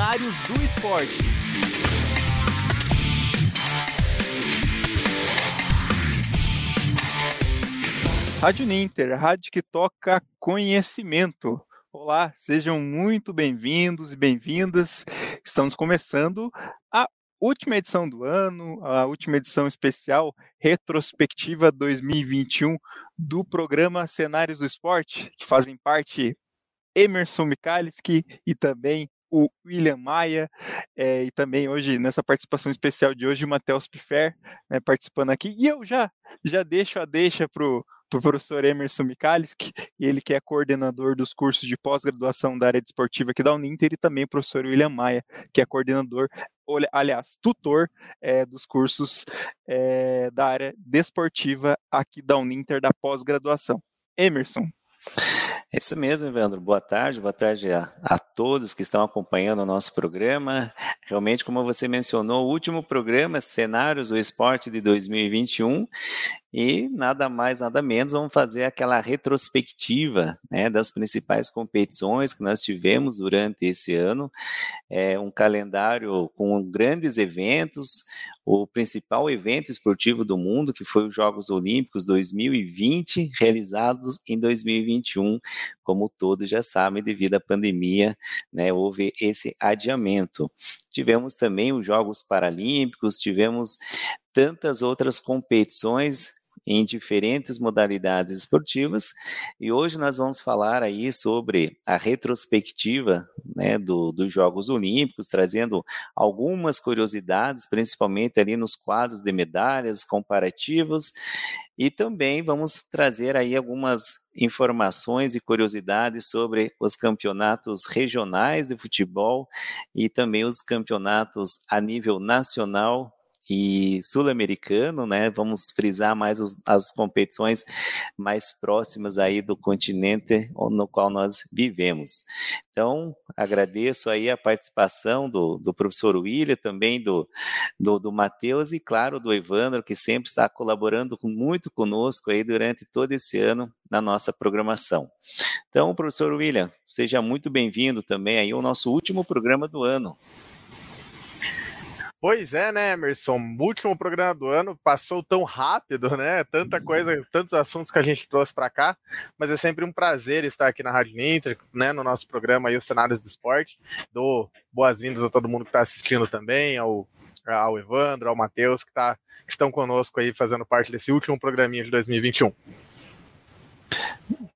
Cenários do Esporte. Rádio Ninter, rádio que toca conhecimento. Olá, sejam muito bem-vindos e bem-vindas. Estamos começando a última edição do ano, a última edição especial retrospectiva 2021 do programa Cenários do Esporte, que fazem parte Emerson Mikalski e também o William Maia, é, e também hoje, nessa participação especial de hoje, o Matheus Piffer, né, participando aqui. E eu já, já deixo a deixa para o professor Emerson Mikalski, ele que é coordenador dos cursos de pós-graduação da área desportiva aqui da Uninter, e também o professor William Maia, que é coordenador, aliás, tutor é, dos cursos é, da área desportiva aqui da Uninter da pós-graduação. Emerson, é isso mesmo, Evandro. Boa tarde, boa tarde a, a, todos que estão acompanhando o nosso programa. Realmente, como você mencionou, o último programa, Cenários do Esporte de 2021, e nada mais, nada menos, vamos fazer aquela retrospectiva né, das principais competições que nós tivemos durante esse ano. É um calendário com grandes eventos, o principal evento esportivo do mundo, que foi os Jogos Olímpicos 2020, realizados em 2021, como todos já sabem, devido à pandemia, né, houve esse adiamento. Tivemos também os Jogos Paralímpicos, tivemos tantas outras competições em diferentes modalidades esportivas. E hoje nós vamos falar aí sobre a retrospectiva né, do, dos Jogos Olímpicos, trazendo algumas curiosidades, principalmente ali nos quadros de medalhas comparativos. E também vamos trazer aí algumas informações e curiosidades sobre os campeonatos regionais de futebol e também os campeonatos a nível nacional e sul-americano, né? Vamos frisar mais os, as competições mais próximas aí do continente no qual nós vivemos. Então, agradeço aí a participação do, do professor William, também do, do, do Matheus e, claro, do Evandro, que sempre está colaborando muito conosco aí durante todo esse ano na nossa programação. Então, professor William, seja muito bem-vindo também aí ao nosso último programa do ano. Pois é, né, Emerson? Último programa do ano passou tão rápido, né? Tanta coisa, tantos assuntos que a gente trouxe para cá, mas é sempre um prazer estar aqui na Rádio Ninter, né, no nosso programa aí, os cenários do esporte. Dou boas-vindas a todo mundo que está assistindo também, ao, ao Evandro, ao Matheus, que, tá, que estão conosco aí fazendo parte desse último programinha de 2021.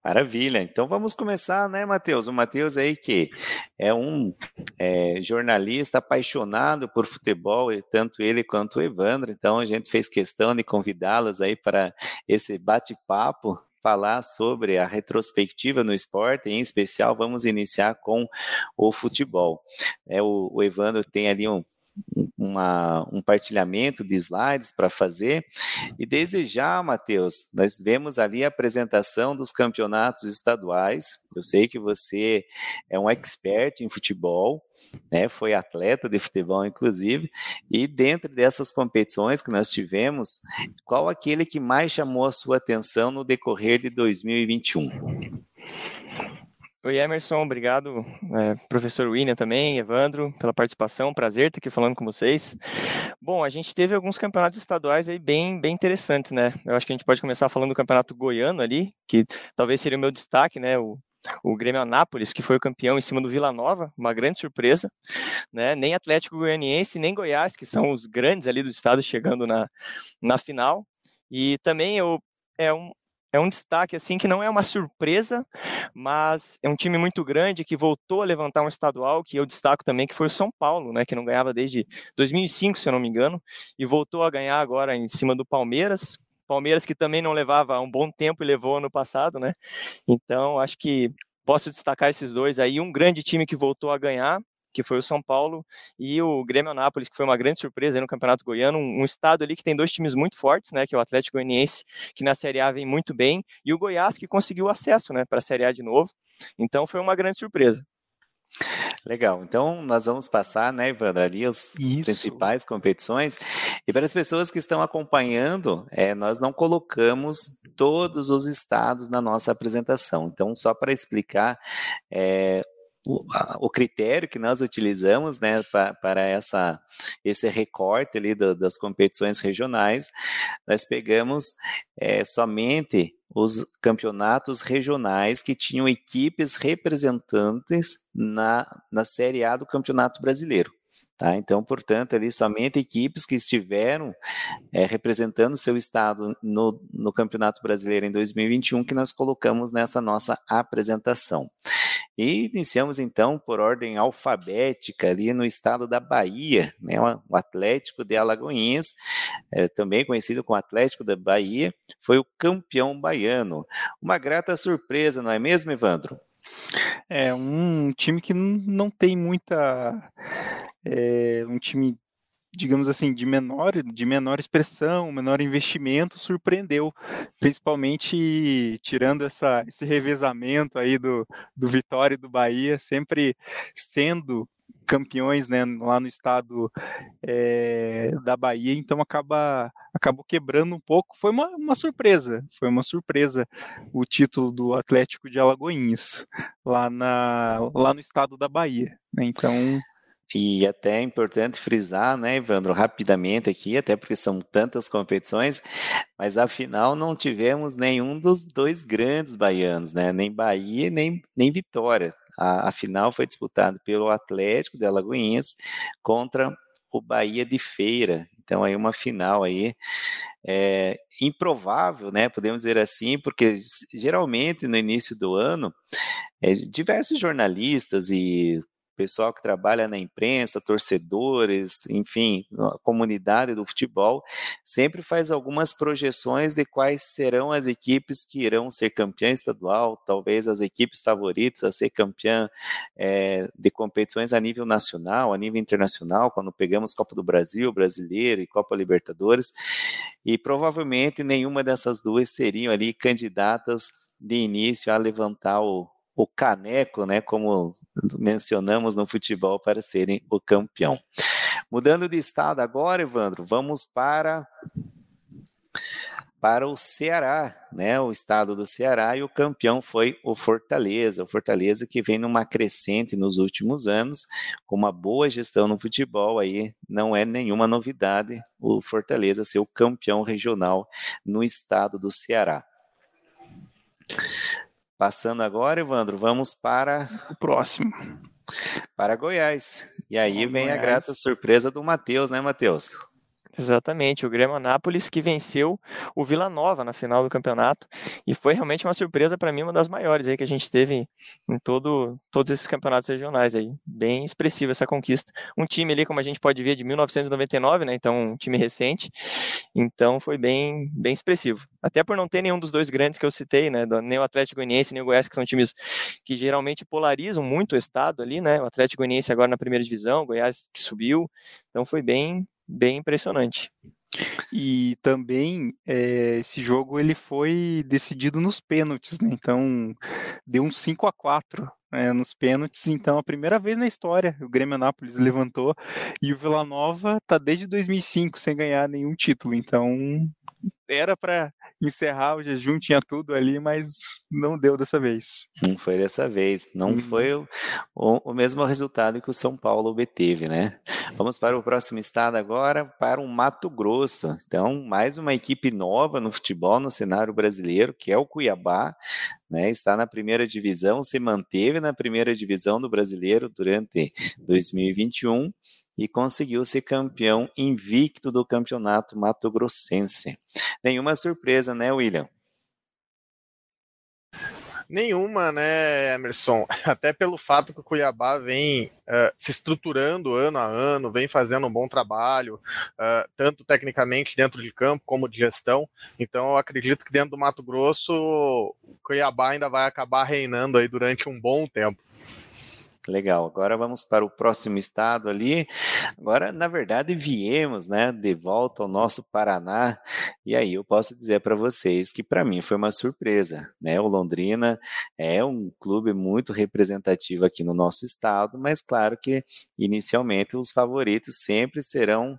Maravilha. Então vamos começar, né, Matheus? O Matheus aí que é um é, jornalista apaixonado por futebol, tanto ele quanto o Evandro. Então a gente fez questão de convidá-los aí para esse bate-papo falar sobre a retrospectiva no esporte, em especial vamos iniciar com o futebol. É, o, o Evandro tem ali um uma, um partilhamento de slides para fazer. E desde já, Matheus, nós vemos ali a apresentação dos campeonatos estaduais. Eu sei que você é um expert em futebol, né? foi atleta de futebol, inclusive. E dentro dessas competições que nós tivemos, qual aquele que mais chamou a sua atenção no decorrer de 2021? Oi, Emerson, obrigado, é, professor William também, Evandro, pela participação, prazer estar aqui falando com vocês. Bom, a gente teve alguns campeonatos estaduais aí bem, bem interessantes, né? Eu acho que a gente pode começar falando do campeonato goiano ali, que talvez seria o meu destaque, né? O, o Grêmio Anápolis, que foi o campeão em cima do Vila Nova, uma grande surpresa, né? Nem Atlético Goianiense, nem Goiás, que são os grandes ali do estado, chegando na, na final. E também eu, é um, é um destaque assim que não é uma surpresa, mas é um time muito grande que voltou a levantar um estadual que eu destaco também que foi o São Paulo, né, que não ganhava desde 2005, se eu não me engano, e voltou a ganhar agora em cima do Palmeiras. Palmeiras que também não levava um bom tempo e levou ano passado, né? Então, acho que posso destacar esses dois aí, um grande time que voltou a ganhar que foi o São Paulo, e o Grêmio Anápolis, que foi uma grande surpresa no Campeonato Goiano, um, um, estado ali que tem dois times muito fortes, né, que é o Atlético Goianiense, que na Série A vem muito bem, e o Goiás, que conseguiu acesso, né, para a Série A de novo. Então foi uma grande surpresa. Legal, então nós vamos passar, né, Evandro, ali as Isso. principais competições. E para as pessoas que estão acompanhando, é, nós não colocamos todos os estados na nossa apresentação. Então, só para explicar, é, o, o critério que nós utilizamos né, para, para essa, esse recorte ali do, das competições regionais, nós pegamos é, somente os campeonatos regionais que tinham equipes representantes na, na Série A do Campeonato Brasileiro. Tá? Então, portanto, ali somente equipes que estiveram é, representando seu estado no, no Campeonato Brasileiro em 2021 que nós colocamos nessa nossa apresentação. E iniciamos então por ordem alfabética ali no estado da Bahia, né, o Atlético de Alagoinhas, é, também conhecido como Atlético da Bahia, foi o campeão baiano. Uma grata surpresa, não é mesmo, Evandro? É um time que não tem muita é, um time digamos assim, de menor, de menor expressão, menor investimento, surpreendeu, principalmente tirando essa, esse revezamento aí do, do Vitória e do Bahia, sempre sendo campeões né, lá no estado é, da Bahia, então acaba acabou quebrando um pouco. Foi uma, uma surpresa, foi uma surpresa o título do Atlético de Alagoinhas lá, na, lá no estado da Bahia. Né, então e até é importante frisar, né, Evandro, rapidamente aqui, até porque são tantas competições, mas afinal não tivemos nenhum dos dois grandes baianos, né, nem Bahia nem, nem Vitória. A, a final foi disputada pelo Atlético de Alagoinhas contra o Bahia de Feira. Então aí uma final aí é, improvável, né? Podemos dizer assim, porque geralmente no início do ano é, diversos jornalistas e pessoal que trabalha na imprensa, torcedores, enfim, a comunidade do futebol, sempre faz algumas projeções de quais serão as equipes que irão ser campeã estadual, talvez as equipes favoritas a ser campeã é, de competições a nível nacional, a nível internacional, quando pegamos Copa do Brasil, Brasileiro e Copa Libertadores, e provavelmente nenhuma dessas duas seriam ali candidatas de início a levantar o, o caneco, né, como mencionamos no futebol, para serem o campeão. Mudando de estado agora, Evandro, vamos para para o Ceará, né? O estado do Ceará e o campeão foi o Fortaleza. O Fortaleza que vem numa crescente nos últimos anos, com uma boa gestão no futebol aí, não é nenhuma novidade o Fortaleza ser o campeão regional no estado do Ceará. Passando agora, Evandro, vamos para o próximo. Para Goiás. E aí vem Goiás. a grata surpresa do Matheus, né, Matheus? Exatamente, o Grêmio Anápolis que venceu o Vila Nova na final do campeonato e foi realmente uma surpresa para mim, uma das maiores aí que a gente teve em todo, todos esses campeonatos regionais aí. Bem expressiva essa conquista. Um time ali, como a gente pode ver, de 1999, né? Então, um time recente. Então, foi bem, bem expressivo. Até por não ter nenhum dos dois grandes que eu citei, né? Nem o Atlético Goianiense nem o Goiás, que são times que geralmente polarizam muito o estado ali, né? O Atlético Goianiense agora na primeira divisão, o Goiás que subiu. Então, foi bem, bem impressionante. E também é, esse jogo ele foi decidido nos pênaltis, né? Então deu um 5 a 4 né, nos pênaltis. Então, a primeira vez na história, o Grêmio Anápolis levantou e o Vila Nova tá desde 2005 sem ganhar nenhum título. Então, era para encerrar o jejum, tinha tudo ali, mas não deu dessa vez. Não foi dessa vez. Não hum. foi o, o, o, mesmo resultado que o São Paulo obteve, né? Vamos para o próximo estado agora, para o Mato Grosso. Então, mais uma equipe nova no futebol, no cenário brasileiro, que é o Cuiabá. Né, está na primeira divisão, se manteve na primeira divisão do brasileiro durante 2021 e conseguiu ser campeão invicto do campeonato mato-grossense. Nenhuma surpresa, né, William? Nenhuma, né, Emerson? Até pelo fato que o Cuiabá vem uh, se estruturando ano a ano, vem fazendo um bom trabalho, uh, tanto tecnicamente dentro de campo como de gestão. Então, eu acredito que dentro do Mato Grosso, o Cuiabá ainda vai acabar reinando aí durante um bom tempo. Legal. Agora vamos para o próximo estado ali. Agora, na verdade, viemos, né, de volta ao nosso Paraná. E aí eu posso dizer para vocês que para mim foi uma surpresa, né? O Londrina é um clube muito representativo aqui no nosso estado, mas claro que inicialmente os favoritos sempre serão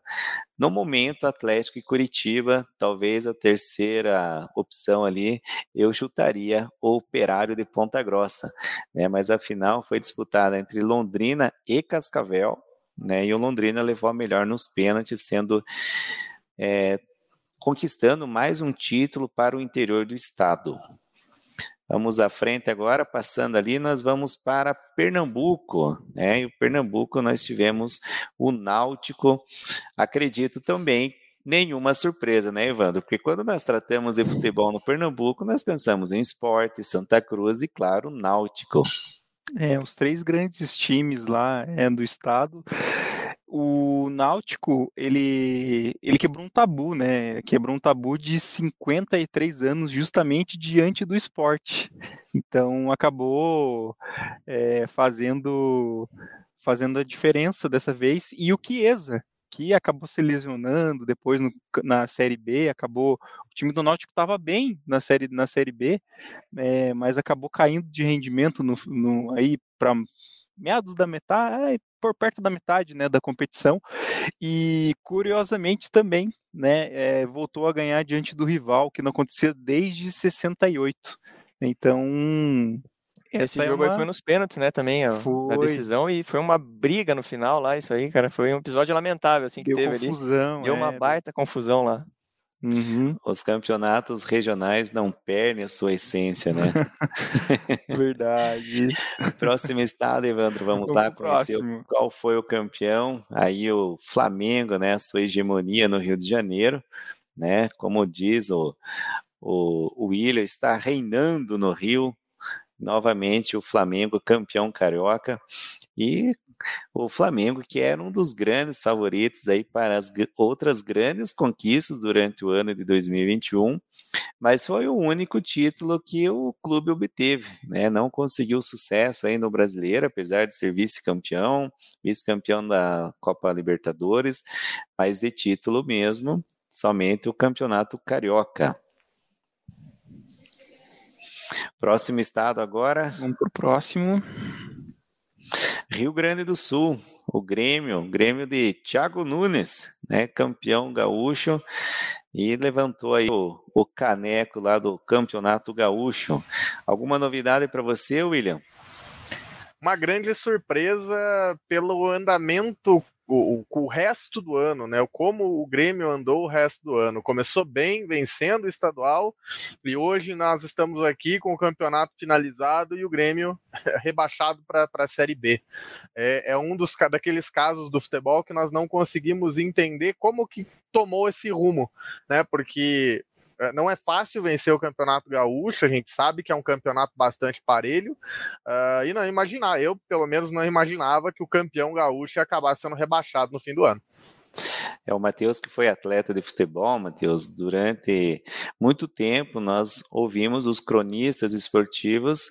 no momento, Atlético e Curitiba, talvez a terceira opção ali, eu chutaria o Operário de Ponta Grossa, né? Mas a final foi disputada entre Londrina e Cascavel, né? E o Londrina levou a melhor nos pênaltis, sendo é, conquistando mais um título para o interior do estado. Vamos à frente agora, passando ali, nós vamos para Pernambuco, né? E o Pernambuco nós tivemos o Náutico, acredito também nenhuma surpresa, né, Evandro? Porque quando nós tratamos de futebol no Pernambuco, nós pensamos em esporte, Santa Cruz e, claro, Náutico. É, os três grandes times lá é, do estado. O Náutico, ele, ele quebrou um tabu, né? Quebrou um tabu de 53 anos justamente diante do esporte. Então, acabou é, fazendo, fazendo a diferença dessa vez. E o Chiesa, que acabou se lesionando depois no, na Série B, acabou o time do Náutico estava bem na série na Série B, é, mas acabou caindo de rendimento no, no aí para meados da metade, por perto da metade, né, da competição. E curiosamente também, né, é, voltou a ganhar diante do rival, que não acontecia desde 68. Então, esse jogo é uma... aí foi nos pênaltis, né, também, a, a, decisão, e foi uma briga no final lá, isso aí, cara, foi um episódio lamentável, assim, que Deu teve confusão, ali. Deu é... uma baita confusão lá. Uhum. Os campeonatos regionais não perdem a sua essência, né? Verdade. Próximo estado, Evandro, vamos, vamos lá conhecer qual foi o campeão. Aí o Flamengo, né? Sua hegemonia no Rio de Janeiro, né? Como diz o, o, o William, está reinando no Rio, novamente o Flamengo campeão carioca e o Flamengo que era um dos grandes favoritos aí para as outras grandes conquistas durante o ano de 2021, mas foi o único título que o clube obteve, né? Não conseguiu sucesso aí no Brasileiro, apesar de ser vice-campeão, vice-campeão da Copa Libertadores, mas de título mesmo, somente o Campeonato Carioca. Próximo estado agora. Vamos para o próximo. Rio Grande do Sul, o Grêmio, Grêmio de Thiago Nunes, né, campeão gaúcho, e levantou aí o, o caneco lá do Campeonato Gaúcho. Alguma novidade para você, William? Uma grande surpresa pelo andamento o, o, o, resto do ano, né? Como o Grêmio andou o resto do ano. Começou bem, vencendo o estadual, e hoje nós estamos aqui com o campeonato finalizado e o Grêmio rebaixado para a Série B. É, é, um dos daqueles casos do futebol que nós não conseguimos entender como que tomou esse rumo, né? Porque não é fácil vencer o campeonato gaúcho, a gente sabe que é um campeonato bastante parelho, uh, e não imaginar, eu pelo menos não imaginava que o campeão gaúcho ia acabar sendo rebaixado no fim do ano. É o Matheus que foi atleta de futebol, Matheus. Durante muito tempo nós ouvimos os cronistas esportivos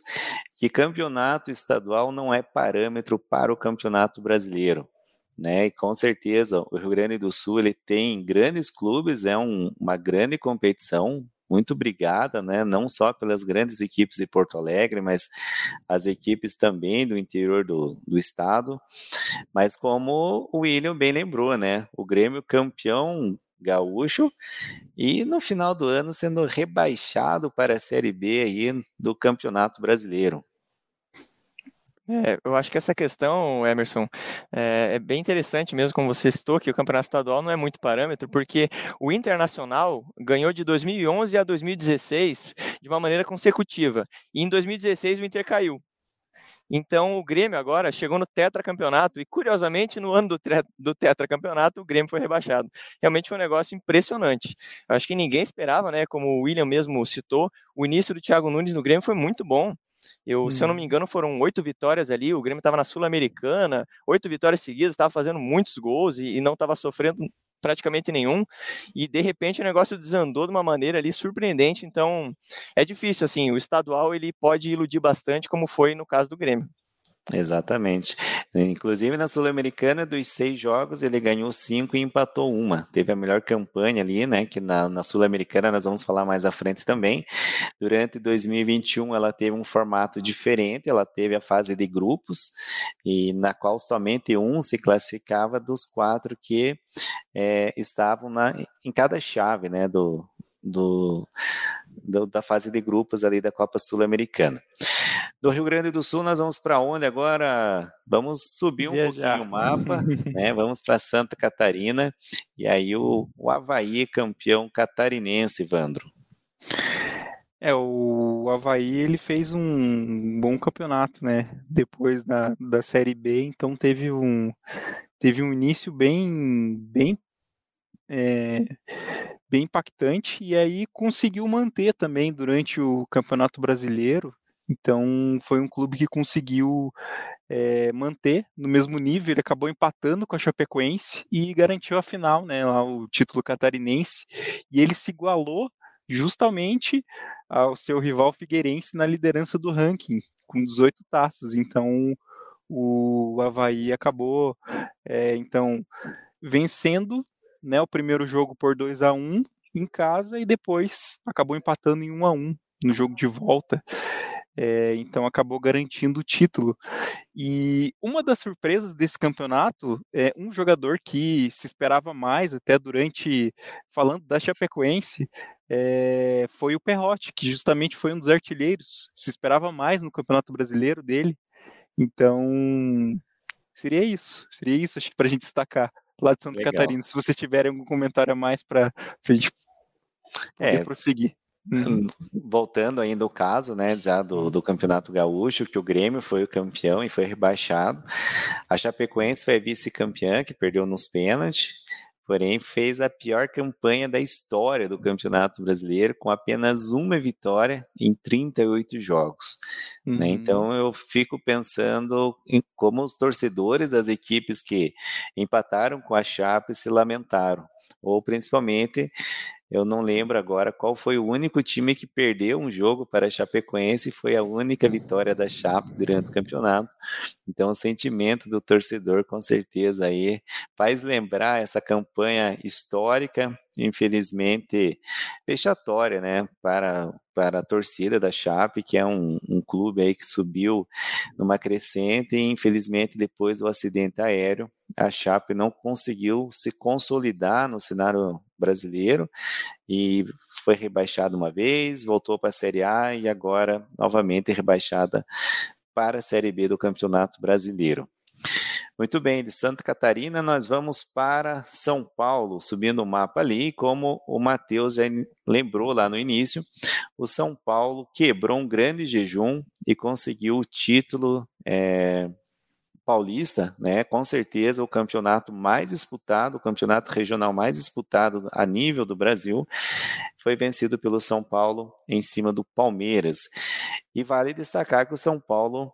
que campeonato estadual não é parâmetro para o campeonato brasileiro né? E com certeza o Rio Grande do Sul ele tem grandes clubes, é um, uma grande competição, muito obrigada, né? Não só pelas grandes equipes de Porto Alegre, mas as equipes também do interior do, do estado. Mas como o William bem lembrou, né? O Grêmio campeão gaúcho e no final do ano sendo rebaixado para a Série B aí do Campeonato Brasileiro. É, eu acho que essa questão, Emerson, é, é, bem interessante mesmo, como você citou, que o campeonato estadual não é muito parâmetro, porque o Internacional ganhou de 2011 a 2016 de uma maneira consecutiva, e em 2016 o Inter caiu. Então o Grêmio agora chegou no tetracampeonato e, curiosamente, no ano do, do tetracampeonato, o Grêmio foi rebaixado. Realmente foi um negócio impressionante. Eu acho que ninguém esperava, né? Como o William mesmo citou, o início do Thiago Nunes no Grêmio foi muito bom. Eu, hum. Se eu não me uhum. engano, foram oito vitórias ali. O Grêmio estava na Sul-Americana, oito vitórias seguidas, estava fazendo muitos gols e, e não estava sofrendo praticamente nenhum. E de repente o negócio desandou de uma maneira ali surpreendente. Então é difícil, assim. O estadual ele pode iludir bastante, como foi no caso do Grêmio. Exatamente. Inclusive na Sul-Americana, dos seis jogos, ele ganhou cinco e empatou uma. Teve a melhor campanha ali, né? Que na, na Sul-Americana nós vamos falar mais à frente também. Durante 2021, ela teve um formato diferente, ela teve a fase de grupos, e na qual somente um se classificava dos quatro que é, estavam na, em cada chave, né? Do, do, do, da fase de grupos ali da Copa Sul-Americana. Do Rio Grande do Sul, nós vamos para onde agora? Vamos subir um Viajar. pouquinho o mapa, né? Vamos para Santa Catarina. E aí o, o Havaí campeão catarinense, Vandro. É, o Havaí ele fez um bom campeonato, né? Depois da, da Série B, então teve um, teve um início bem, bem, é, bem impactante e aí conseguiu manter também durante o Campeonato Brasileiro. Então foi um clube que conseguiu é, manter no mesmo nível. Ele acabou empatando com a Chapecoense e garantiu a final, né? Lá o título catarinense e ele se igualou justamente ao seu rival Figueirense na liderança do ranking, com 18 taças. Então, o Havaí acabou é, então vencendo né, o primeiro jogo por 2 a 1 em casa e depois acabou empatando em 1 a 1 no jogo de volta. É, então acabou garantindo o título. E uma das surpresas desse campeonato é um jogador que se esperava mais até durante falando da Chapecoense é, foi o Perrotti, que justamente foi um dos artilheiros. Se esperava mais no Campeonato Brasileiro dele. Então, seria isso. Seria isso, acho que para a gente destacar lá de Santa Legal. Catarina. Se vocês tiverem algum comentário a mais para a gente é, prosseguir. Uhum. Voltando ainda o caso, né, já do, do Campeonato Gaúcho, que o Grêmio foi o campeão e foi rebaixado. A Chapecoense foi vice-campeã, que perdeu nos pênaltis porém fez a pior campanha da história do Campeonato Brasileiro, com apenas uma vitória em 38 jogos. Né? Uhum. Né? Então eu fico pensando em como os torcedores das equipes que empataram com a Chape se lamentaram, ou principalmente eu não lembro agora qual foi o único time que perdeu um jogo para a Chapecoense e foi a única vitória da Chape durante o campeonato. Então, o sentimento do torcedor, com certeza, aí faz lembrar essa campanha histórica, infelizmente vexatória, né, para, para a torcida da Chape, que é um, um clube aí que subiu numa crescente e, infelizmente, depois do acidente aéreo, a Chape não conseguiu se consolidar no cenário brasileiro e foi rebaixada uma vez, voltou para a Série A e agora novamente rebaixada para a Série B do Campeonato Brasileiro. Muito bem, de Santa Catarina nós vamos para São Paulo, subindo o mapa ali, como o Matheus já lembrou lá no início, o São Paulo quebrou um grande jejum e conseguiu o título é, paulista, né, com certeza o campeonato mais disputado, o campeonato regional mais disputado a nível do Brasil, foi vencido pelo São Paulo em cima do Palmeiras. E vale destacar que o São Paulo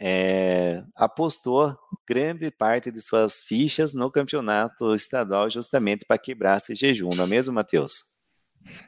é, apostou grande parte de suas fichas no campeonato estadual justamente para quebrar esse jejum, não é mesmo, Matheus?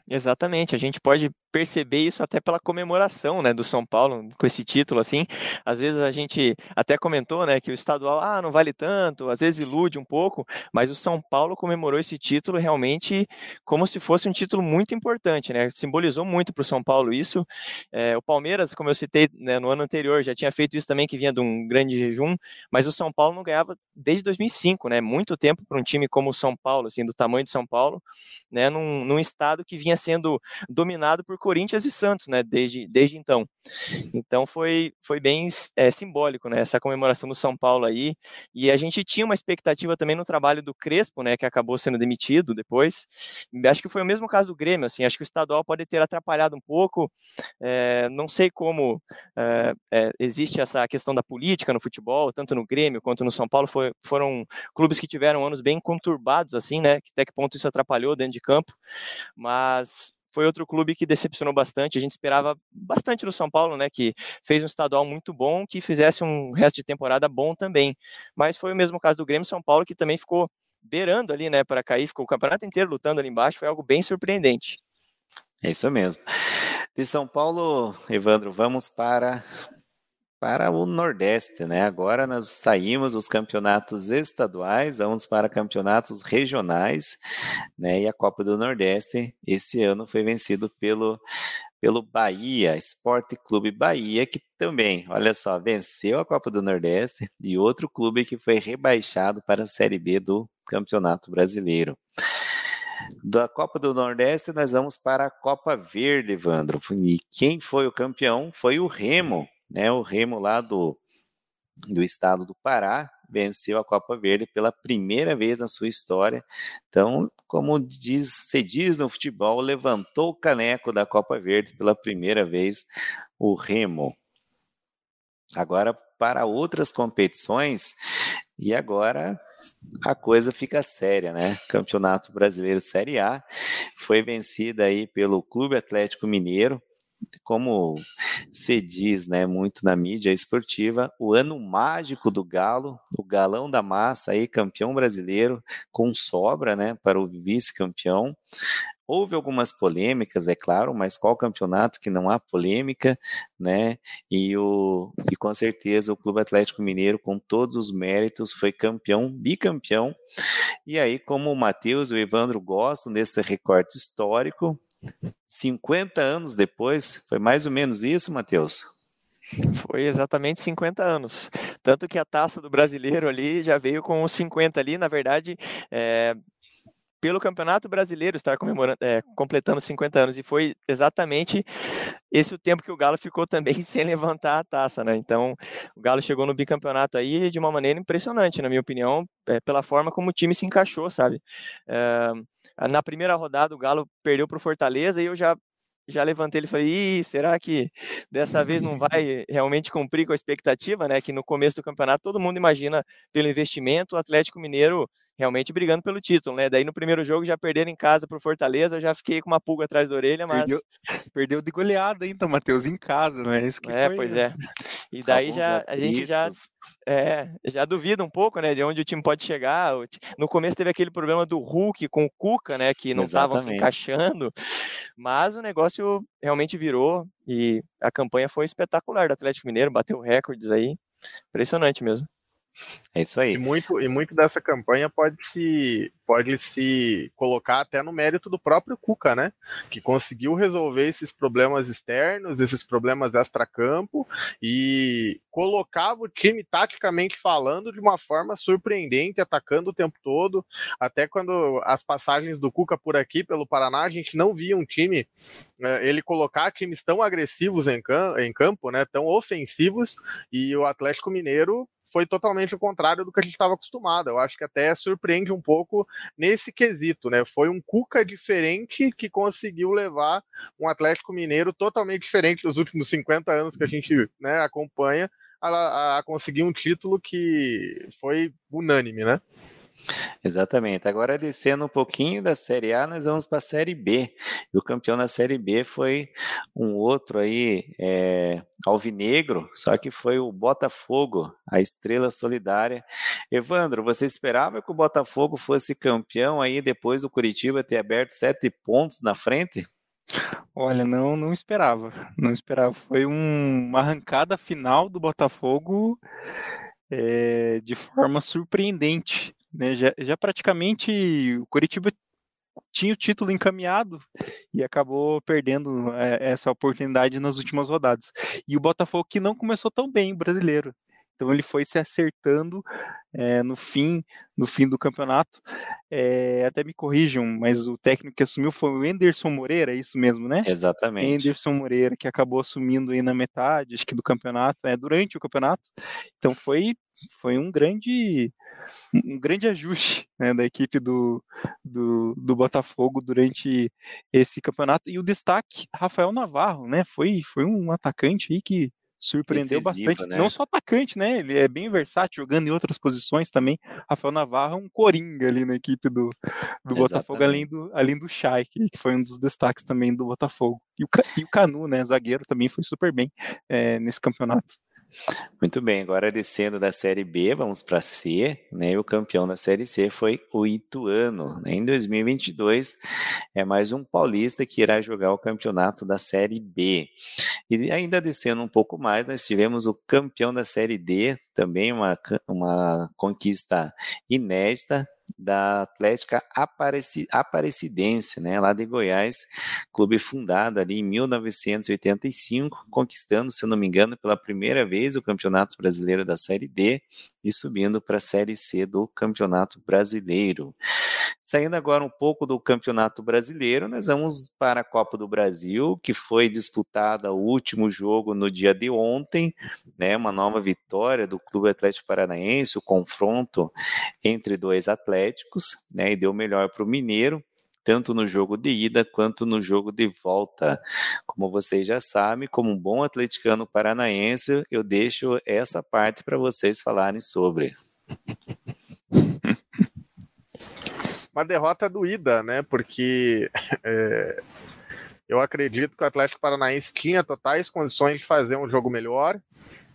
Exatamente, a gente pode perceber isso até pela comemoração, né, do São Paulo com esse título, assim, às vezes a gente até comentou, né, que o estadual, ah, não vale tanto, às vezes ilude um pouco, mas o São Paulo comemorou esse título realmente como se fosse um título muito importante, né, simbolizou muito para o São Paulo isso, é, o Palmeiras, como eu citei né, no ano anterior, já tinha feito isso também, que vinha de um grande jejum, mas o São Paulo não ganhava desde 2005, né, muito tempo para um time como o São Paulo, assim, do tamanho de São Paulo, né, num, num estado que vinha sendo dominado por Corinthians e Santos, né, desde, desde então. Então foi, foi bem é, simbólico, né, essa comemoração do São Paulo aí, e a gente tinha uma expectativa também no trabalho do Crespo, né, que acabou sendo demitido depois, acho que foi o mesmo caso do Grêmio, assim, acho que o estadual pode ter atrapalhado um pouco, é, não sei como é, existe essa questão da política no futebol, tanto no Grêmio quanto no São Paulo, foi, foram clubes que tiveram anos bem conturbados, assim, né, até que ponto isso atrapalhou dentro de campo, mas foi outro clube que decepcionou bastante. A gente esperava bastante no São Paulo, né? Que fez um estadual muito bom, que fizesse um resto de temporada bom também. Mas foi o mesmo caso do Grêmio São Paulo, que também ficou beirando ali, né, para cair, ficou o campeonato inteiro lutando ali embaixo, foi algo bem surpreendente. É isso mesmo. De São Paulo, Evandro, vamos para para o Nordeste, né? Agora nós saímos dos campeonatos estaduais, vamos para campeonatos regionais, né? E a Copa do Nordeste esse ano foi vencido pelo pelo Bahia, Esporte Clube Bahia, que também, olha só, venceu a Copa do Nordeste e outro clube que foi rebaixado para a Série B do Campeonato Brasileiro. Da Copa do Nordeste, nós vamos para a Copa Verde, Evandro. E quem foi o campeão foi o Remo, né, o Remo lá do, do estado do Pará venceu a Copa Verde pela primeira vez na sua história. Então, como diz, se diz no futebol, levantou o caneco da Copa Verde pela primeira vez o Remo. Agora, para outras competições, e agora a coisa fica séria, né? Campeonato Brasileiro Série A foi vencida aí pelo Clube Atlético Mineiro, como se diz, né, muito na mídia esportiva, o ano mágico do Galo, o galão da massa aí, campeão brasileiro, com sobra, né, para o vice-campeão. Houve algumas polêmicas, é claro, mas qual campeonato que não há polêmica, né? E, o, e com certeza o Clube Atlético Mineiro, com todos os méritos, foi campeão, bicampeão. E aí, como o Matheus e o Evandro gostam desse recorte histórico, 50 anos depois, foi mais ou menos isso, Matheus? Foi exatamente 50 anos. Tanto que a taça do brasileiro ali já veio com os 50 ali. Na verdade, é, pelo Campeonato Brasileiro estar comemorando, é, completando 50 anos, e foi exatamente esse o tempo que o Galo ficou também sem levantar a taça, né? Então, o Galo chegou no bicampeonato aí de uma maneira impressionante, na minha opinião, é, pela forma como o time se encaixou, sabe? É, na primeira rodada, o Galo perdeu para o Fortaleza e eu já já levantei ele e falei, será que dessa vez não vai realmente cumprir com a expectativa, né? Que no começo do campeonato todo mundo imagina pelo investimento o Atlético Mineiro realmente brigando pelo título, né? Daí no primeiro jogo já perderam em casa pro Fortaleza, eu já fiquei com uma pulga atrás da orelha, mas perdeu, perdeu de goleada ainda, Matheus, em casa, né? Isso que é, foi... pois é. E daí já a gente já é, já duvida um pouco, né, de onde o time pode chegar. No começo teve aquele problema do Hulk com o Cuca, né, que não estavam se encaixando, mas o negócio realmente virou e a campanha foi espetacular do Atlético Mineiro, bateu recordes aí. Impressionante mesmo. É isso aí. E muito, e muito dessa campanha pode se, pode se colocar até no mérito do próprio Cuca, né? Que conseguiu resolver esses problemas externos, esses problemas extra-campo e colocava o time taticamente falando de uma forma surpreendente, atacando o tempo todo. Até quando as passagens do Cuca por aqui, pelo Paraná, a gente não via um time, é, ele colocar times tão agressivos em, campo, né? Tão ofensivos, e o Atlético Mineiro foi totalmente o contrário do que a gente estava acostumado. Eu acho que até surpreende um pouco nesse quesito, né? Foi um Cuca diferente que conseguiu levar um Atlético Mineiro totalmente diferente dos últimos 50 anos que a gente né, acompanha a, a conseguir um título que foi unânime, né? Exatamente. Agora, descendo um pouquinho da Série A, nós vamos para a Série B. E o campeão da Série B foi um outro aí, é, alvinegro, só que foi o Botafogo, a estrela solidária. Evandro, você esperava que o Botafogo fosse campeão aí depois do Curitiba ter aberto sete pontos na frente? Olha, não, não esperava. Não esperava. Foi um, uma arrancada final do Botafogo é, de forma surpreendente. Né? Já, já praticamente o Curitiba tinha o título encaminhado e acabou perdendo é, essa oportunidade nas últimas rodadas. E o Botafogo que não começou tão bem, brasileiro. Então ele foi se acertando é, no fim no fim do campeonato. É, até me corrijam, mas o técnico que assumiu foi o Enderson Moreira, é isso mesmo, né? Exatamente. Enderson Moreira, que acabou assumindo aí na metade, acho que do campeonato, é, durante o campeonato. Então foi, foi um grande um grande ajuste né, da equipe do, do, do, Botafogo durante esse campeonato. E o destaque, Rafael Navarro, né? Foi, foi um atacante aí que surpreendeu bastante. Né? Não só atacante, né? Ele é bem versátil, jogando em outras posições também. Rafael Navarro é um coringa ali na equipe do, do Botafogo, além do, além do Chay, que, que, foi um dos destaques também do Botafogo. E o, e o Canu, né? Zagueiro também foi super bem é, nesse campeonato. Muito bem, agora descendo da Série B, vamos para C, né? O campeão da Série C foi o Ituano. Né? Em 2022, é mais um paulista que irá jogar o campeonato da Série B. E ainda descendo um pouco mais, nós tivemos o campeão da Série D, também uma, uma conquista inédita, da Atlética Aparecidense, né, lá de Goiás, clube fundado ali em 1985, conquistando, se não me engano, pela primeira vez o Campeonato Brasileiro da Série D e subindo para a Série C do Campeonato Brasileiro. Saindo agora um pouco do Campeonato Brasileiro, nós vamos para a Copa do Brasil, que foi disputada o último jogo no dia de ontem, né, uma nova vitória do Clube Atlético Paranaense, o confronto entre dois Atléticos, né, e deu melhor para o Mineiro tanto no jogo de ida quanto no jogo de volta. Como vocês já sabem, como um bom atleticano paranaense, eu deixo essa parte para vocês falarem sobre. Uma derrota doída, né? Porque é, eu acredito que o Atlético Paranaense tinha totais condições de fazer um jogo melhor,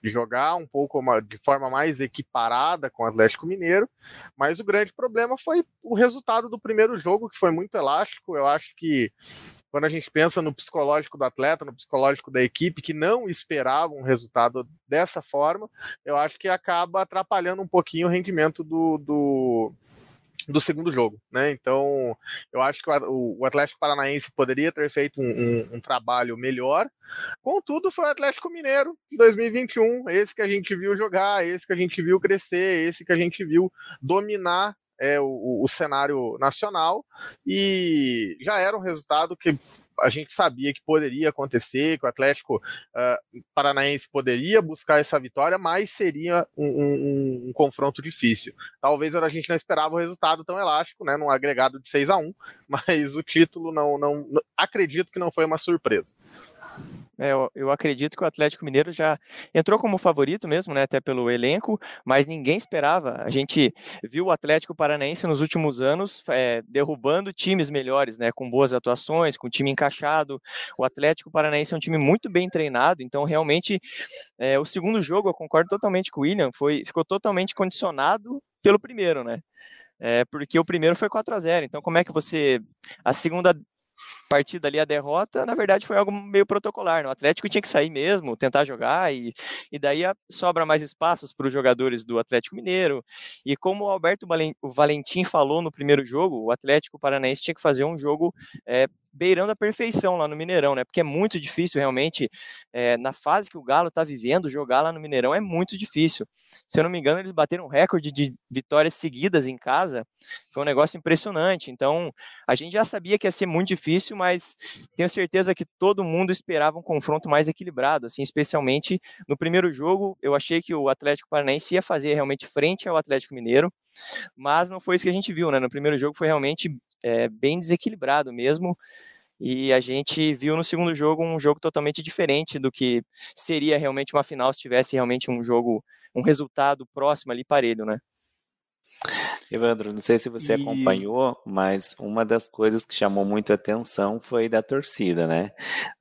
jogar um pouco de forma mais equiparada com o Atlético Mineiro, mas o grande problema foi o resultado do primeiro jogo, que foi muito elástico. Eu acho que quando a gente pensa no psicológico do atleta, no psicológico da equipe, que não esperava um resultado dessa forma, eu acho que acaba atrapalhando um pouquinho o rendimento do, do do segundo jogo, né? Então, eu acho que o, Atlético Paranaense poderia ter feito um, um, um, trabalho melhor. Contudo, foi o Atlético Mineiro em 2021, esse que a gente viu jogar, esse que a gente viu crescer, esse que a gente viu dominar é, o, o cenário nacional e já era um resultado que a gente sabia que poderia acontecer, que o Atlético uh, Paranaense poderia buscar essa vitória, mas seria um, um, um, confronto difícil. Talvez a gente não esperava o resultado tão elástico, né, num agregado de 6 a 1 mas o título não, não acredito que não foi uma surpresa. É, eu, eu, acredito que o Atlético Mineiro já entrou como favorito mesmo, né, até pelo elenco, mas ninguém esperava. A gente viu o Atlético Paranaense nos últimos anos é, derrubando times melhores, né, com boas atuações, com time encaixado. O Atlético Paranaense é um time muito bem treinado, então realmente é, o segundo jogo, eu concordo totalmente com o William, foi, ficou totalmente condicionado pelo primeiro, né? É, porque o primeiro foi 4 a 0 então como é que você a segunda partida ali, a derrota, na verdade foi algo meio protocolar. Né? O Atlético tinha que sair mesmo, tentar jogar, e, e daí sobra mais espaços para os jogadores do Atlético Mineiro. E como o Alberto Valentim falou no primeiro jogo, o Atlético Paranaense tinha que fazer um jogo é, beirando a perfeição lá no Mineirão, né? Porque é muito difícil realmente, é, na fase que o Galo está vivendo, jogar lá no Mineirão é muito difícil. Se eu não me engano, eles bateram um recorde de vitórias seguidas em casa, foi um negócio impressionante. Então, a gente já sabia que ia ser muito difícil, mas tenho certeza que todo mundo esperava um confronto mais equilibrado, assim, especialmente no primeiro jogo. Eu achei que o Atlético Paranaense ia fazer realmente frente ao Atlético Mineiro, mas não foi isso que a gente viu, né? No primeiro jogo foi realmente é, bem desequilibrado mesmo. E a gente viu no segundo jogo um jogo totalmente diferente do que seria realmente uma final se tivesse realmente um jogo, um resultado próximo ali parelho, né? Evandro, não sei se você e... acompanhou, mas uma das coisas que chamou muito a atenção foi da torcida, né?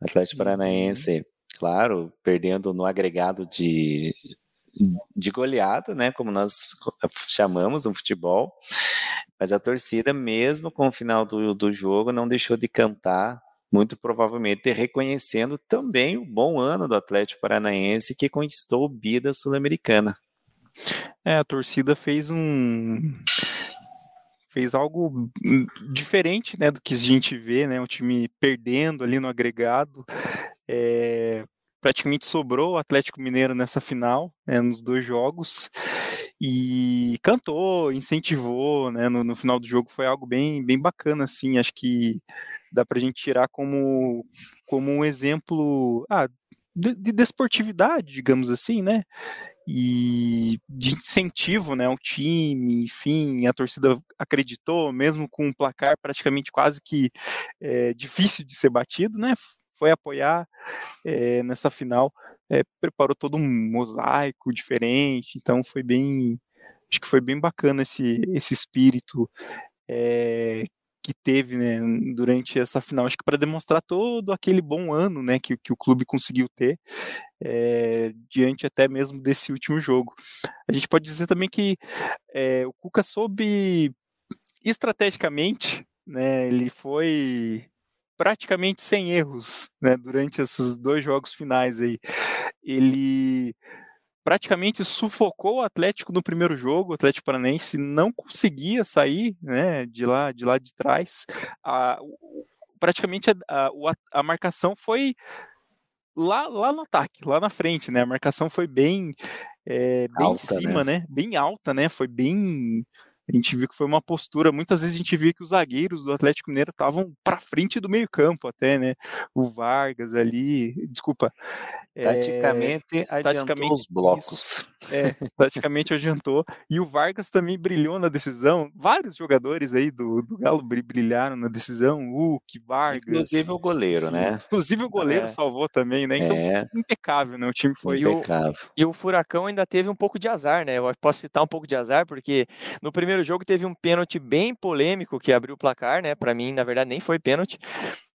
O Atlético uhum. Paranaense, claro, perdendo no agregado de, de goleada, né? Como nós chamamos no futebol, mas a torcida, mesmo com o final do, do jogo, não deixou de cantar, muito provavelmente reconhecendo também o bom ano do Atlético Paranaense que conquistou o Bida Sul-Americana. É, a torcida fez um fez algo diferente, né, do que a gente vê, né, o time perdendo ali no agregado, é, praticamente sobrou o Atlético Mineiro nessa final, né, nos dois jogos, e cantou, incentivou, né, no, no, final do jogo foi algo bem, bem bacana, assim, acho que dá para a gente tirar como, como um exemplo ah, de, de desportividade, digamos assim, né, e de incentivo, né, ao time, enfim, a torcida acreditou, mesmo com um placar praticamente quase que é, difícil de ser batido, né, foi apoiar é, nessa final, é, preparou todo um mosaico diferente, então foi bem, acho que foi bem bacana esse, esse espírito é, que teve né, durante essa final, acho que para demonstrar todo aquele bom ano né, que, que o clube conseguiu ter é, diante até mesmo desse último jogo. A gente pode dizer também que é, o Cuca soube estrategicamente, né, ele foi praticamente sem erros, né, durante esses dois jogos finais aí. Ele praticamente sufocou o Atlético no primeiro jogo, o Atlético Paranaense não conseguia sair, né, de lá, de lá de trás. A, praticamente a, a, a marcação foi lá, lá no ataque, lá na frente, né? A marcação foi bem é, bem alta, em cima, né? né? Bem alta, né? Foi bem a gente viu que foi uma postura, muitas vezes a gente viu que os zagueiros do Atlético Mineiro estavam para frente do meio-campo até, né? O Vargas ali, desculpa. Taticamente é, adiantou taticamente, os blocos. Isso, é, praticamente adiantou. E o Vargas também brilhou na decisão. Vários jogadores aí do, do Galo brilharam na decisão. Hulk, Vargas. Inclusive o goleiro, né? Inclusive o goleiro é. salvou também, né? Então, é. impecável, né? O time foi impecável. E o, e o Furacão ainda teve um pouco de azar, né? Eu posso citar um pouco de azar, porque no primeiro primeiro jogo teve um pênalti bem polêmico que abriu o placar, né? Para mim, na verdade, nem foi pênalti.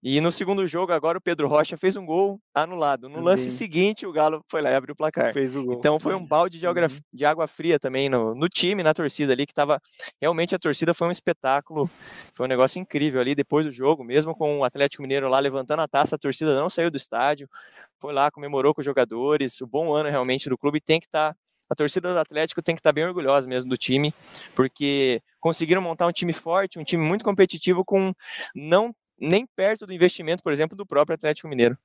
E no segundo jogo, agora o Pedro Rocha fez um gol anulado. No lance seguinte, o Galo foi lá e abriu o placar. Fez o gol. Então foi um balde de, uhum. de água fria também no, no time, na torcida ali, que tava. Realmente a torcida foi um espetáculo. Foi um negócio incrível ali depois do jogo, mesmo com o Atlético Mineiro lá levantando a taça, a torcida não saiu do estádio. Foi lá, comemorou com os jogadores. O bom ano realmente do clube tem que estar. Tá a torcida do Atlético tem que estar bem orgulhosa mesmo do time, porque conseguiram montar um time forte, um time muito competitivo com não nem perto do investimento, por exemplo, do próprio Atlético Mineiro.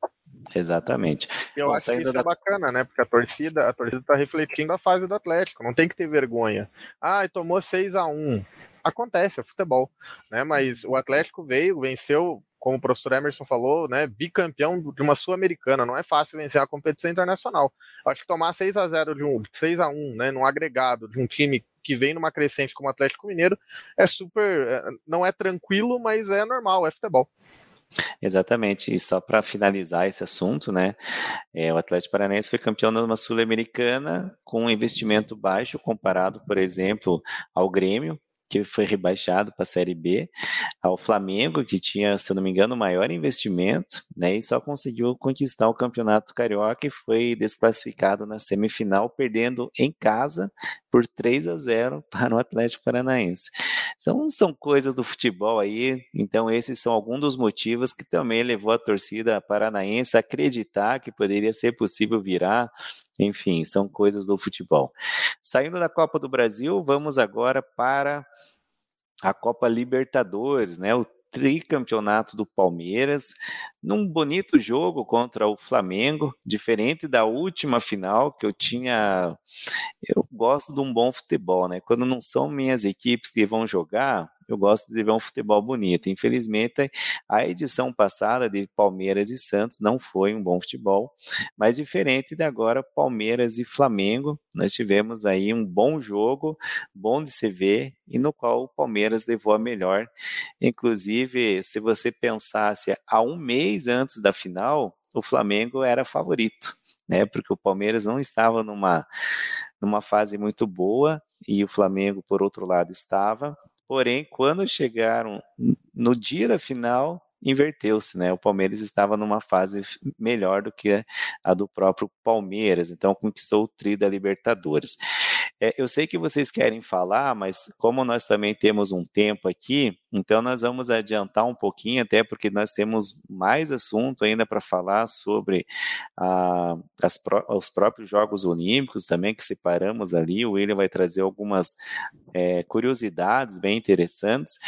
Exatamente. Eu Bom, acho que isso da... é bacana, né? Porque a torcida, a torcida está refletindo a fase do Atlético, não tem que ter vergonha. Ah, tomou 6 a 1 Acontece, é futebol, né? Mas o Atlético veio, venceu como o professor Emerson falou, né, bicampeão de uma sul-americana, não é fácil vencer a competição internacional. Acho que tomar 6 a 0 de um 6 a 1, né, num agregado de um time que vem numa crescente como o Atlético Mineiro é super, é, não é tranquilo, mas é normal, é futebol. Exatamente, e só para finalizar esse assunto, né? É, o Atlético Paranaense foi campeão de uma Sul-Americana com um investimento baixo comparado, por exemplo, ao Grêmio, que foi rebaixado para a Série B, ao Flamengo, que tinha, se eu não me engano, o maior investimento, né, e só conseguiu conquistar o Campeonato Carioca e foi desclassificado na semifinal, perdendo em casa por 3 a 0 para o Atlético Paranaense. São, são coisas do futebol aí, então esses são alguns dos motivos que também levou a torcida paranaense a acreditar que poderia ser possível virar, enfim, são coisas do futebol. Saindo da Copa do Brasil, vamos agora para a Copa Libertadores, né? O tricampeonato do Palmeiras, num bonito jogo contra o Flamengo, diferente da última final que eu tinha. Eu gosto de um bom futebol, né? Quando não são minhas equipes que vão jogar, eu gosto de ver um futebol bonito. Infelizmente, a edição passada de Palmeiras e Santos não foi um bom futebol, mas diferente de agora Palmeiras e Flamengo, nós tivemos aí um bom jogo, bom de se ver e no qual o Palmeiras levou a melhor. Inclusive, se você pensasse há um mês antes da final, o Flamengo era favorito. Né, porque o Palmeiras não estava numa, numa fase muito boa e o Flamengo, por outro lado, estava. Porém, quando chegaram no dia da final, inverteu-se, né? O Palmeiras estava numa fase melhor do que a do próprio Palmeiras, então conquistou o tri da Libertadores. É, eu sei que vocês querem falar, mas como nós também temos um tempo aqui, então nós vamos adiantar um pouquinho, até porque nós temos mais assunto ainda para falar sobre ah, as, os próprios Jogos Olímpicos também, que separamos ali. O William vai trazer algumas é, curiosidades bem interessantes.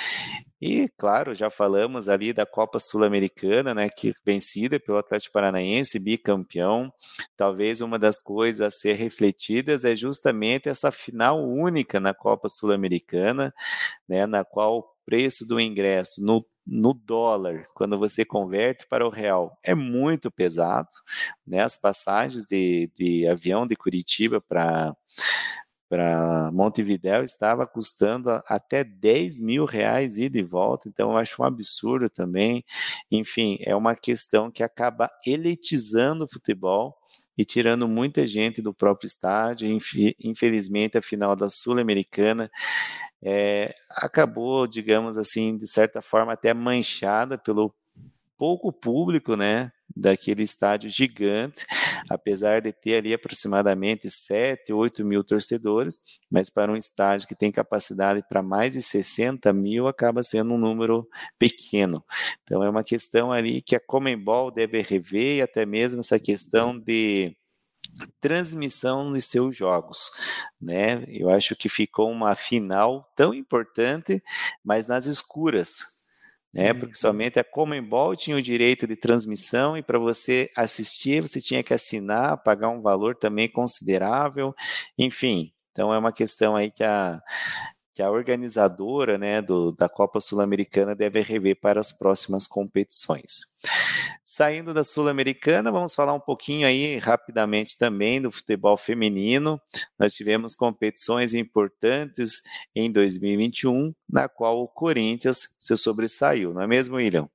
E, claro, já falamos ali da Copa Sul-Americana, né, que vencida pelo Atlético Paranaense, bicampeão. Talvez uma das coisas a ser refletidas é justamente essa final única na Copa Sul-Americana, né, na qual preço do ingresso no no dólar, quando você converte para o real, é muito pesado. Né? As passagens de, de avião de Curitiba para para Montevidéu estava custando até 10 mil reais ida e volta, então eu acho um absurdo também. Enfim, é uma questão que acaba elitizando o futebol e tirando muita gente do próprio estádio. Infelizmente, a final da Sul-Americana é, acabou, digamos assim, de certa forma até manchada pelo pouco público, né, daquele estádio gigante, apesar de ter ali aproximadamente 7, 8 mil torcedores, mas para um estádio que tem capacidade para mais de 60 mil, acaba sendo um número pequeno. Então é uma questão ali que a Comembol deve rever e até mesmo essa questão de transmissão nos seus jogos, né? Eu acho que ficou uma final tão importante, mas nas escuras, né? Porque uhum. somente a Comembol tinha o direito de transmissão e para você assistir você tinha que assinar, pagar um valor também considerável, enfim. Então é uma questão aí que a que a organizadora né, do, da Copa Sul-Americana deve rever para as próximas competições. Saindo da Sul-Americana, vamos falar um pouquinho aí rapidamente também do futebol feminino. Nós tivemos competições importantes em 2021, na qual o Corinthians se sobressaiu, não é mesmo, William?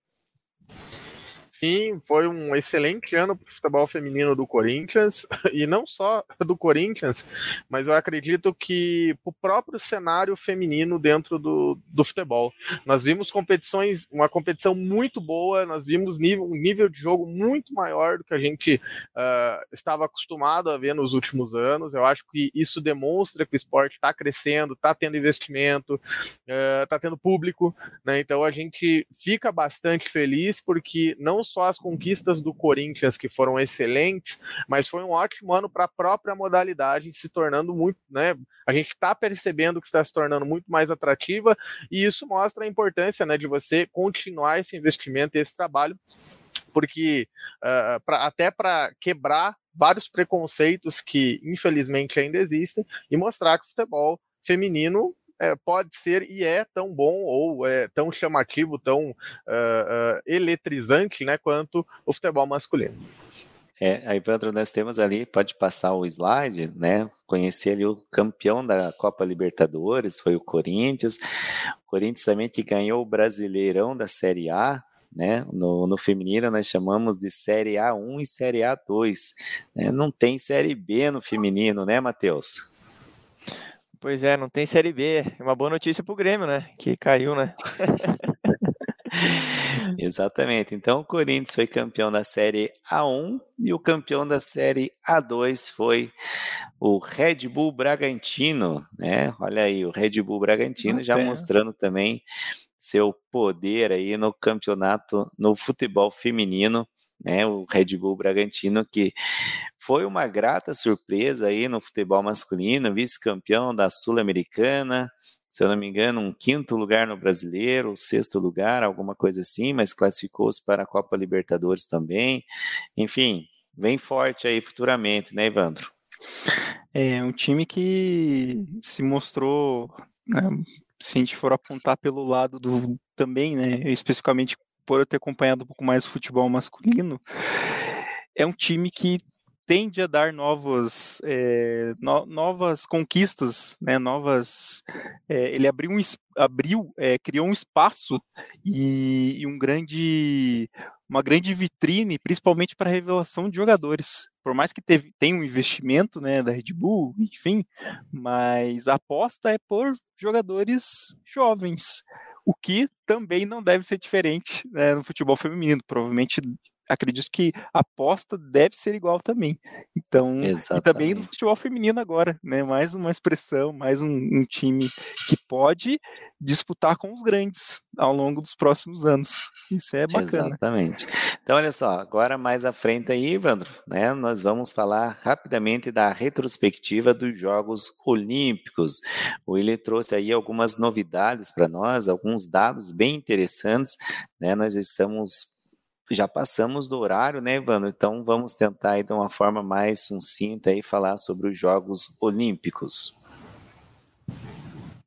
Sim, foi um excelente ano para o futebol feminino do Corinthians, e não só do Corinthians, mas eu acredito que o próprio cenário feminino dentro do, do futebol. Nós vimos competições, uma competição muito boa, nós vimos nível, um nível de jogo muito maior do que a gente uh, estava acostumado a ver nos últimos anos. Eu acho que isso demonstra que o esporte está crescendo, está tendo investimento, está uh, tendo público, né? Então a gente fica bastante feliz porque não só as conquistas do Corinthians, que foram excelentes, mas foi um ótimo ano para a própria modalidade, se tornando muito, né? A gente está percebendo que está se tornando muito mais atrativa, e isso mostra a importância né, de você continuar esse investimento e esse trabalho, porque uh, pra, até para quebrar vários preconceitos que infelizmente ainda existem e mostrar que o futebol feminino é, pode ser e é tão bom ou é tão chamativo, tão uh, uh, eletrizante, né, quanto o futebol masculino. É, aí, Pedro, nós temos ali, pode passar o slide, né? Conhecer ali o campeão da Copa Libertadores, foi o Corinthians. O Corinthians também que ganhou o Brasileirão da Série A, né? No, no feminino nós chamamos de Série A1 e Série A2. Né? Não tem Série B no feminino, né, Matheus? Pois é, não tem Série B. É uma boa notícia para o Grêmio, né? Que caiu, né? Exatamente. Então, o Corinthians foi campeão da Série A1 e o campeão da Série A2 foi o Red Bull Bragantino, né? Olha aí, o Red Bull Bragantino já mostrando também seu poder aí no campeonato no futebol feminino né, o Red Bull Bragantino, que foi uma grata surpresa aí no futebol masculino, vice-campeão da Sul-Americana, se eu não me engano, um quinto lugar no brasileiro, sexto lugar, alguma coisa assim, mas classificou-se para a Copa Libertadores também. Enfim, vem forte aí futuramente, né, Evandro? É um time que se mostrou, né, se a gente for apontar pelo lado do também, né, especificamente por eu ter acompanhado um pouco mais o futebol masculino, é um time que tende a dar novas, é, no, novas conquistas, né, novas. É, ele abriu, um, abriu é, criou um espaço e, e, um grande, uma grande vitrine, principalmente para a revelação de jogadores. Por mais que teve, tenha um investimento né, da Red Bull, enfim, mas a aposta é por jogadores jovens o que também não deve ser diferente né, no futebol feminino. Provavelmente acredito que a aposta deve ser igual também. Então, Exatamente. e também no futebol feminino agora, né? Mais uma expressão, mais um, um, time que pode disputar com os grandes ao longo dos próximos anos. Isso é bacana. Exatamente. Então, olha só, agora mais à frente aí, Evandro, né? Nós vamos falar rapidamente da retrospectiva dos Jogos Olímpicos. O Willi trouxe aí algumas novidades para nós, alguns dados bem interessantes, né? Nós estamos já passamos do horário, né, Evandro? Então vamos tentar aí, de uma forma mais sucinta aí falar sobre os Jogos Olímpicos.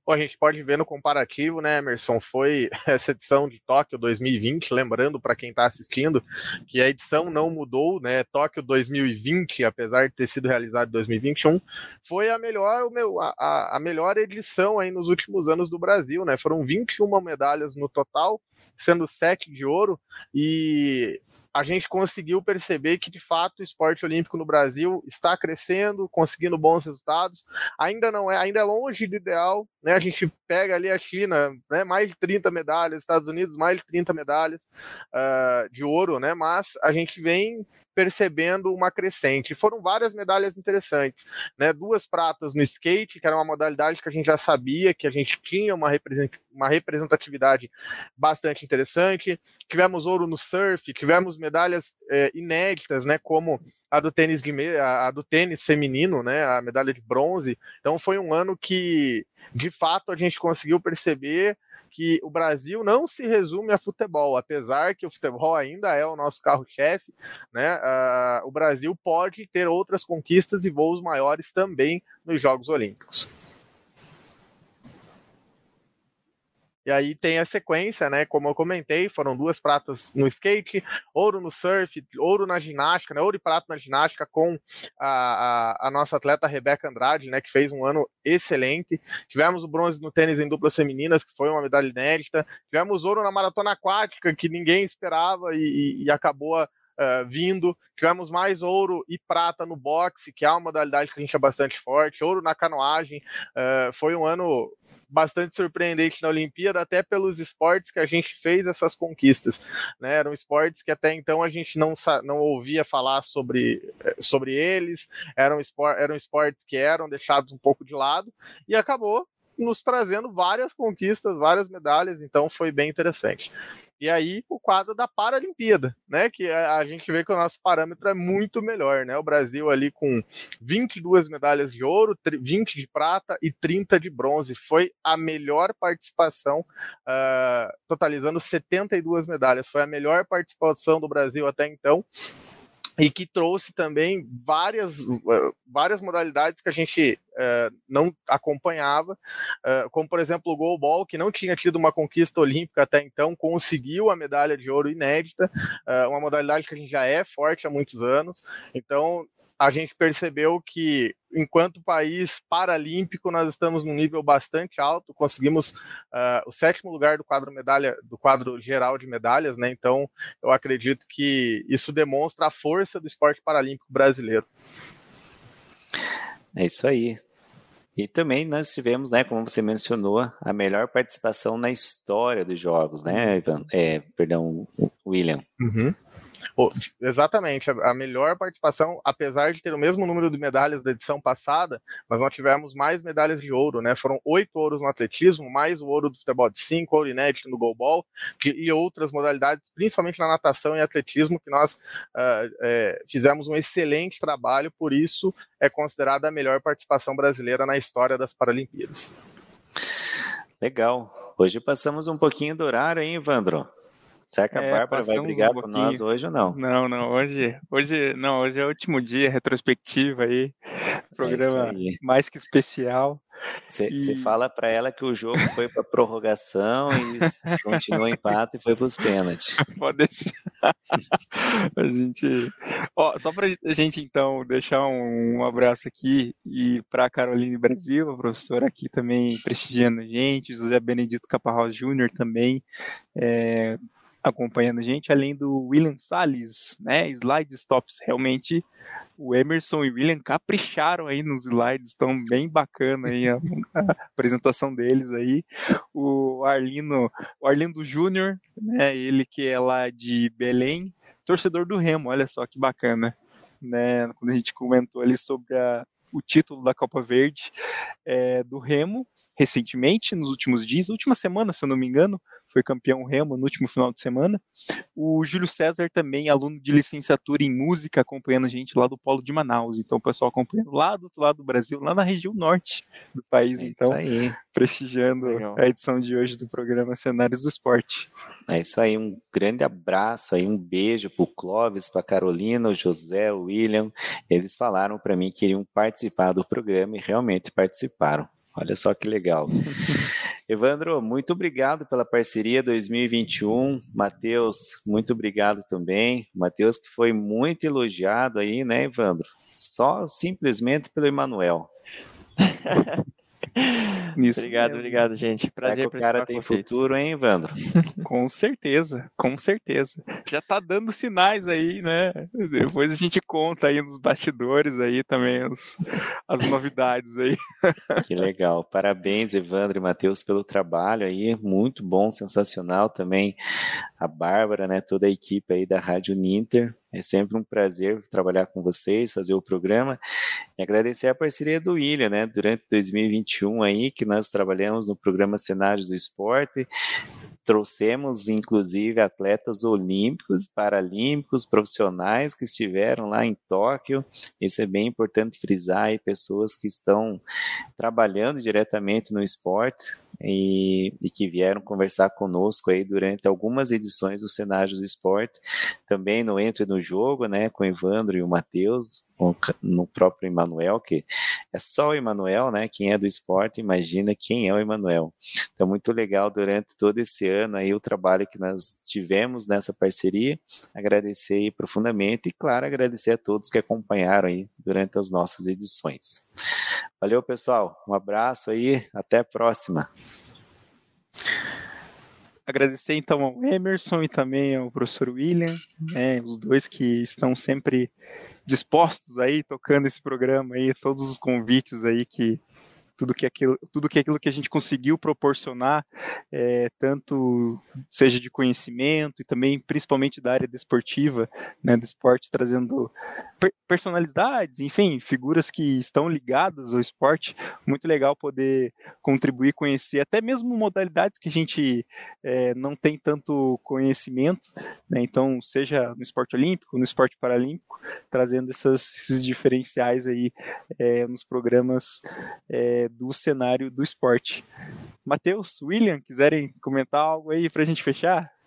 Bom, a gente pode ver no comparativo, né, Emerson? Foi essa edição de Tóquio 2020, lembrando para quem está assistindo que a edição não mudou, né? Tóquio 2020, apesar de ter sido realizado em 2021, foi a melhor, a, a melhor edição aí nos últimos anos do Brasil, né? Foram 21 medalhas no total, sendo sete de ouro, e a gente conseguiu perceber que de fato o esporte olímpico no Brasil está crescendo, conseguindo bons resultados. Ainda não é, ainda é longe do ideal, né? A gente pega ali a China, né? Mais de 30 medalhas, Estados Unidos mais de 30 medalhas uh, de ouro, né? Mas a gente vem percebendo uma crescente. Foram várias medalhas interessantes, né? Duas pratas no skate, que era uma modalidade que a gente já sabia que a gente tinha uma, representatividade bastante interessante. Tivemos ouro no surf, tivemos medalhas é, inéditas, né? Como a do tênis de a, a do tênis feminino, né? A medalha de bronze. Então foi um ano que de fato a gente conseguiu perceber que o Brasil não se resume a futebol, apesar que o futebol ainda é o nosso carro-chefe, né? Uh, o Brasil pode ter outras conquistas e voos maiores também nos Jogos Olímpicos. E aí tem a sequência, né? Como eu comentei, foram duas pratas no skate, ouro no surf, ouro na ginástica, né? Ouro e prata na ginástica com a, a, a, nossa atleta Rebeca Andrade, né? Que fez um ano excelente. Tivemos o bronze no tênis em duplas femininas, que foi uma medalha inédita. Tivemos ouro na maratona aquática, que ninguém esperava e, e, acabou Uh, vindo. Tivemos mais ouro e prata no boxe, que é uma modalidade que a gente é bastante forte. Ouro na canoagem. Uh, foi um ano bastante surpreendente na Olimpíada, até pelos esportes que a gente fez essas conquistas. Né? Eram esportes que até então a gente não, não ouvia falar sobre, eh, sobre eles, eram, espor, eram esportes que eram deixados um pouco de lado, e acabou nos trazendo várias conquistas, várias medalhas, então foi bem interessante. E aí o quadro da Paralimpíada, né? Que a, gente vê que o nosso parâmetro é muito melhor, né? O Brasil ali com 22 medalhas de ouro, 20 de prata e 30 de bronze. Foi a melhor participação, uh, totalizando 72 medalhas. Foi a melhor participação do Brasil até então e que trouxe também várias, uh, várias modalidades que a gente uh, não acompanhava, uh, como por exemplo o goalball, que não tinha tido uma conquista olímpica até então, conseguiu a medalha de ouro inédita, uma modalidade que a gente já é forte há muitos anos, então a gente percebeu que, enquanto país paralímpico, nós estamos num nível bastante alto, conseguimos uh, o sétimo lugar do quadro medalha, do quadro geral de medalhas, né? Então, eu acredito que isso demonstra a força do esporte paralímpico brasileiro. É isso aí. E também nós tivemos, né, como você mencionou, a melhor participação na história dos jogos, né, Ivan? É, perdão, William. Uhum. Exatamente, a melhor participação, apesar de ter o mesmo número de medalhas da edição passada, mas nós tivemos mais medalhas de ouro, né? Foram oito ouros no atletismo, mais o ouro do futebol de cinco, ouro inédito no goalball e outras modalidades, principalmente na natação e atletismo, que nós uh, é, fizemos um excelente trabalho, por isso é considerada a melhor participação brasileira na história das Paralimpíadas. Legal. Hoje passamos um pouquinho do horário, hein, Evandro? Será que a é, Bárbara vai brigar um com nós hoje ou não? Não, não, hoje, hoje, não, hoje é o último dia, retrospectiva aí, é programa é mais que especial. Você e... fala para ela que o jogo foi para prorrogação e continuou empate e foi para os pênaltis. Pode deixar. a gente, ó, só para a gente então deixar um, um abraço aqui e para a Caroline Brasil, a professora aqui também prestigiando a gente, José Benedito Caparrós Júnior também. É, acompanhando a gente, além do William Salles, né? Slide stops. Realmente o Emerson e o William capricharam aí nos slides, estão bem bacana aí a, a, apresentação deles aí. O Arlindo, o Arlindo Júnior, né? Ele que é lá de Belém, torcedor do Remo, olha só que bacana, né? Quando a gente comentou ali sobre a, o título da Copa Verde é, do Remo, recentemente, nos últimos dias, última semana, se eu não me engano, foi campeão Remo no último final de semana. O Júlio César também, aluno de licenciatura em música, acompanhando a gente lá do Polo de Manaus. Então, o pessoal acompanhando lá do outro lado do Brasil, lá na região norte do país. É então, aí. prestigiando Legal. a edição de hoje do programa Cenários do Esporte. É isso aí, um grande abraço aí, um beijo para o Clóvis, para Carolina, o José, o William. Eles falaram para mim que iriam participar do programa e realmente participaram. Olha só que legal. Evandro, muito obrigado pela parceria 2021. Matheus, muito obrigado também. Matheus que foi muito elogiado aí, né, Evandro? Só simplesmente pelo Emanuel. Isso obrigado, mesmo. obrigado, gente. Prazer é que o cara tem futuro, hein, Evandro? com certeza, com certeza. Já tá dando sinais aí, né? Depois a gente conta aí nos bastidores aí também os, as novidades aí. Que legal. Parabéns, Evandro e Matheus, pelo trabalho aí. Muito bom, sensacional também. A Bárbara, né? Toda a equipe aí da Rádio Ninter. É sempre um prazer trabalhar com vocês, fazer o programa e agradecer a parceria do William, né? Durante 2021 aí, que nós trabalhamos no programa Cenários do Esporte, trouxemos inclusive atletas olímpicos, paralímpicos, profissionais que estiveram lá em Tóquio. Isso é bem importante frisar aí, pessoas que estão trabalhando diretamente no esporte e, e, que vieram conversar conosco aí durante algumas edições do Cenários do Esporte, também no Entre no Jogo, né, com o Evandro e o Matheus, no próprio Emanuel, que é só o Emanuel, né, quem é do esporte, imagina quem é o Emanuel. Então, muito legal durante todo esse ano aí o trabalho que nós tivemos nessa parceria, agradecer profundamente e, claro, agradecer a todos que acompanharam aí durante as nossas edições. Valeu, pessoal. Um abraço aí, até a próxima. Agradecer então ao Emerson e também ao professor William, né, os dois que estão sempre dispostos aí, tocando esse programa aí, todos os convites aí que tudo que aquilo, tudo que aquilo que a gente conseguiu proporcionar, é, tanto seja de conhecimento e também principalmente da área desportiva, né, do esporte, trazendo personalidades, enfim, figuras que estão ligadas ao esporte. Muito legal poder contribuir, conhecer até mesmo modalidades que a gente é, não tem tanto conhecimento, né, então seja no esporte olímpico, no esporte paralímpico, trazendo essas, esses diferenciais aí é, nos programas do cenário do esporte. Matheus, William, quiserem comentar algo aí para a gente fechar?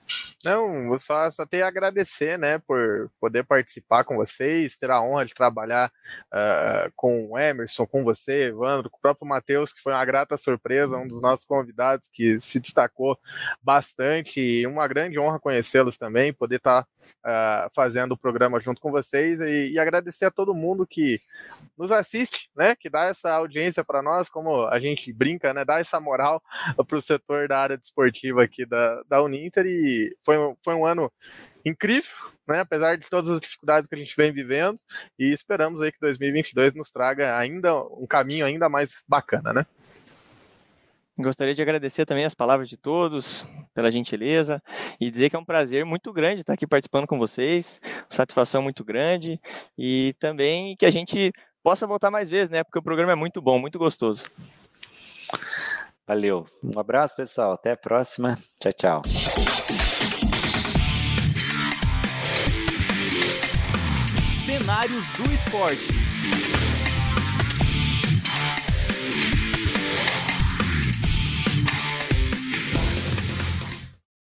Não, vou só, só tenho a agradecer, né, por poder participar com vocês, ter a honra de trabalhar uh, com o Emerson, com você, Evandro, com o próprio Matheus, que foi uma grata surpresa, um dos nossos convidados que se destacou bastante, e uma grande honra conhecê-los também, poder estar tá, uh, fazendo o programa junto com vocês, e, e, agradecer a todo mundo que nos assiste, né, que dá essa audiência para nós, como a gente brinca, né, dá essa moral para o setor da área desportiva aqui da, da Uninter, e foi, foi um ano incrível, né? apesar de todas as dificuldades que a gente vem vivendo, e esperamos aí que 2022 nos traga ainda um caminho ainda mais bacana, né? Gostaria de agradecer também as palavras de todos, pela gentileza, e dizer que é um prazer muito grande estar aqui participando com vocês, satisfação muito grande, e também que a gente possa voltar mais vezes, né? Porque o programa é muito bom, muito gostoso. Valeu. Um abraço, pessoal. Até a próxima. Tchau, tchau. Cenários do Esporte.